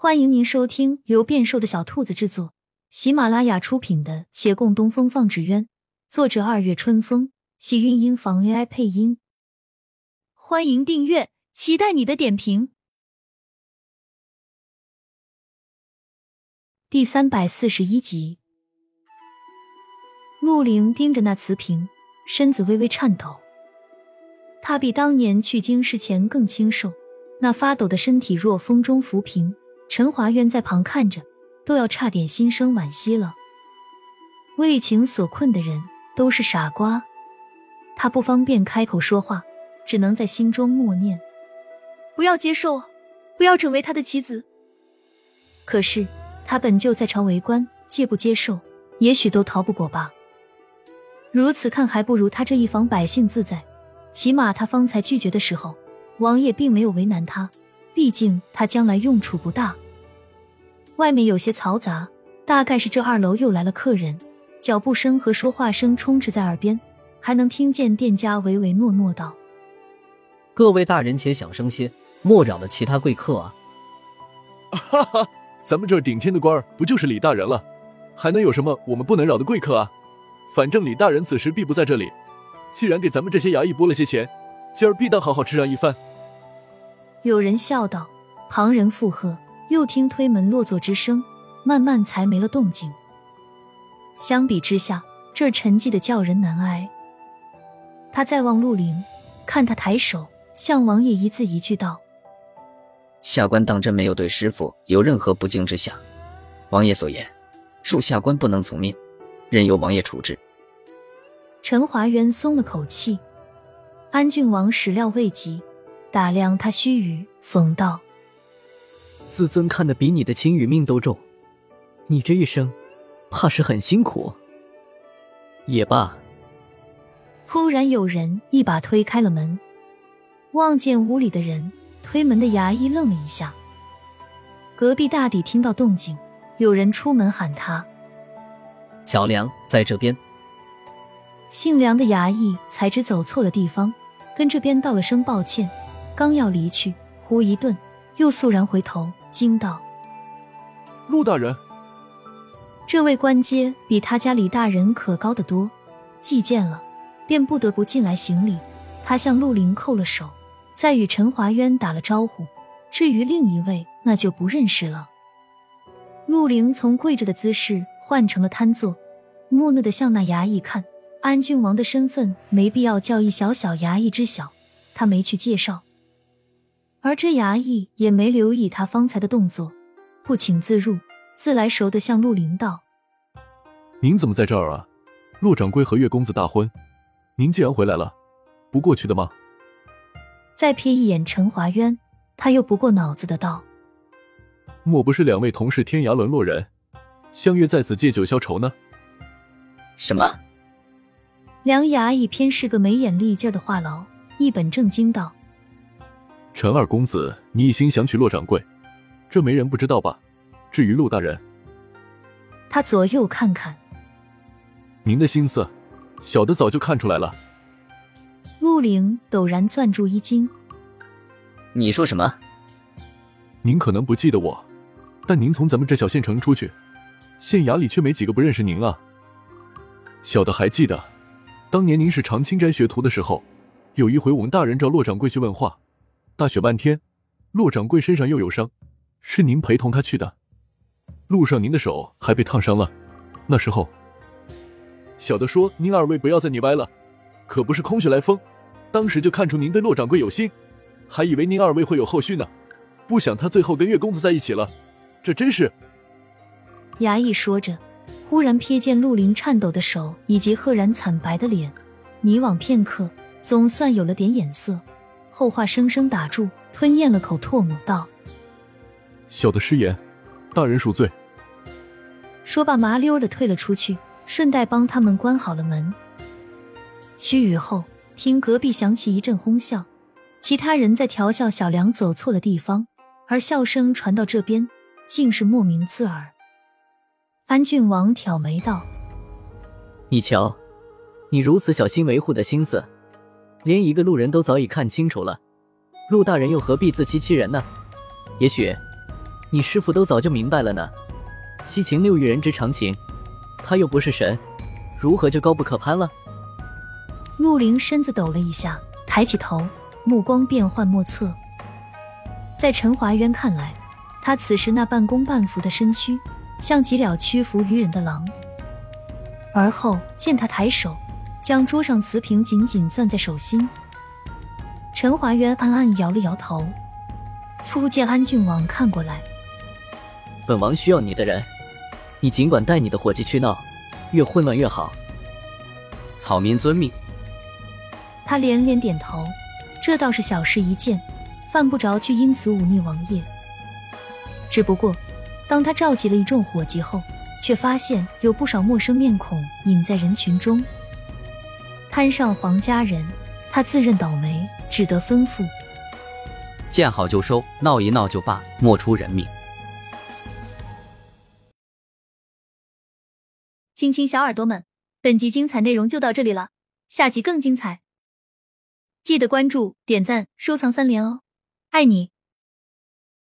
欢迎您收听由变瘦的小兔子制作、喜马拉雅出品的《且共东风放纸鸢》，作者二月春风，喜韵音房 AI 配音。欢迎订阅，期待你的点评。第三百四十一集，陆凌盯着那瓷瓶，身子微微颤抖。他比当年去京师前更清瘦，那发抖的身体若风中浮萍。陈华渊在旁看着，都要差点心生惋惜了。为情所困的人都是傻瓜，他不方便开口说话，只能在心中默念：“不要接受，不要成为他的棋子。”可是他本就在朝为官，接不接受，也许都逃不过吧。如此看，还不如他这一房百姓自在。起码他方才拒绝的时候，王爷并没有为难他。毕竟他将来用处不大。外面有些嘈杂，大概是这二楼又来了客人，脚步声和说话声充斥在耳边，还能听见店家唯唯诺诺道：“各位大人且小声些，莫扰了其他贵客啊！”哈哈，咱们这顶天的官儿不就是李大人了，还能有什么我们不能扰的贵客啊？反正李大人此时必不在这里，既然给咱们这些衙役拨了些钱，今儿必当好好吃上一番。有人笑道，旁人附和，又听推门落座之声，慢慢才没了动静。相比之下，这儿沉寂的叫人难挨。他再望陆凌，看他抬手向王爷一字一句道：“下官当真没有对师傅有任何不敬之想，王爷所言，恕下官不能从命，任由王爷处置。”陈华渊松了口气，安郡王始料未及。打量他须臾，讽道：“自尊看得比你的情与命都重，你这一生，怕是很辛苦。”也罢。忽然有人一把推开了门，望见屋里的人，推门的衙役愣了一下。隔壁大抵听到动静，有人出门喊他：“小梁在这边。”姓梁的衙役才知走错了地方，跟这边道了声抱歉。刚要离去，忽一顿，又肃然回头，惊道：“陆大人！”这位官阶比他家李大人可高得多，既见了，便不得不进来行礼。他向陆凌叩了手，再与陈华渊打了招呼。至于另一位，那就不认识了。陆凌从跪着的姿势换成了瘫坐，木讷的向那衙役看。安郡王的身份，没必要叫一小小衙役知晓，他没去介绍。而这衙役也没留意他方才的动作，不请自入，自来熟的向陆林道：“您怎么在这儿啊？骆掌柜和岳公子大婚，您既然回来了，不过去的吗？”再瞥一眼陈华渊，他又不过脑子的道：“莫不是两位同是天涯沦落人，相约在此借酒消愁呢？”什么？梁衙役偏是个没眼力劲的话痨，一本正经道。陈二公子，你一心想娶骆掌柜，这没人不知道吧？至于陆大人，他左右看看，您的心思，小的早就看出来了。陆凌陡然攥住衣襟，你说什么？您可能不记得我，但您从咱们这小县城出去，县衙里却没几个不认识您啊。小的还记得，当年您是长青斋学徒的时候，有一回我们大人找骆掌柜去问话。大雪半天，骆掌柜身上又有伤，是您陪同他去的。路上您的手还被烫伤了。那时候，小的说您二位不要再腻歪了，可不是空穴来风。当时就看出您对骆掌柜有心，还以为您二位会有后续呢。不想他最后跟岳公子在一起了，这真是……衙役说着，忽然瞥见陆林颤抖的手以及赫然惨白的脸，迷惘片刻，总算有了点眼色。后话生生打住，吞咽了口唾沫，道：“小的失言，大人恕罪。”说罢，麻溜的退了出去，顺带帮他们关好了门。须臾后，听隔壁响起一阵哄笑，其他人在调笑小梁走错了地方，而笑声传到这边，竟是莫名刺耳。安郡王挑眉道：“你瞧，你如此小心维护的心思。”连一个路人都早已看清楚了，陆大人又何必自欺欺人呢？也许，你师傅都早就明白了呢。七情六欲人之常情，他又不是神，如何就高不可攀了？陆林身子抖了一下，抬起头，目光变幻莫测。在陈华渊看来，他此时那半弓半伏的身躯，像极了屈服于人的狼。而后见他抬手，将桌上瓷瓶紧紧攥在手心。陈华渊暗暗摇了摇头。初见安郡王看过来，本王需要你的人，你尽管带你的伙计去闹，越混乱越好。草民遵命。他连连点头，这倒是小事一件，犯不着去因此忤逆王爷。只不过，当他召集了一众伙计后，却发现有不少陌生面孔隐在人群中。摊上皇家人，他自认倒霉，只得吩咐。见好就收，闹一闹就罢，莫出人命。亲亲小耳朵们，本集精彩内容就到这里了，下集更精彩，记得关注、点赞、收藏三连哦，爱你！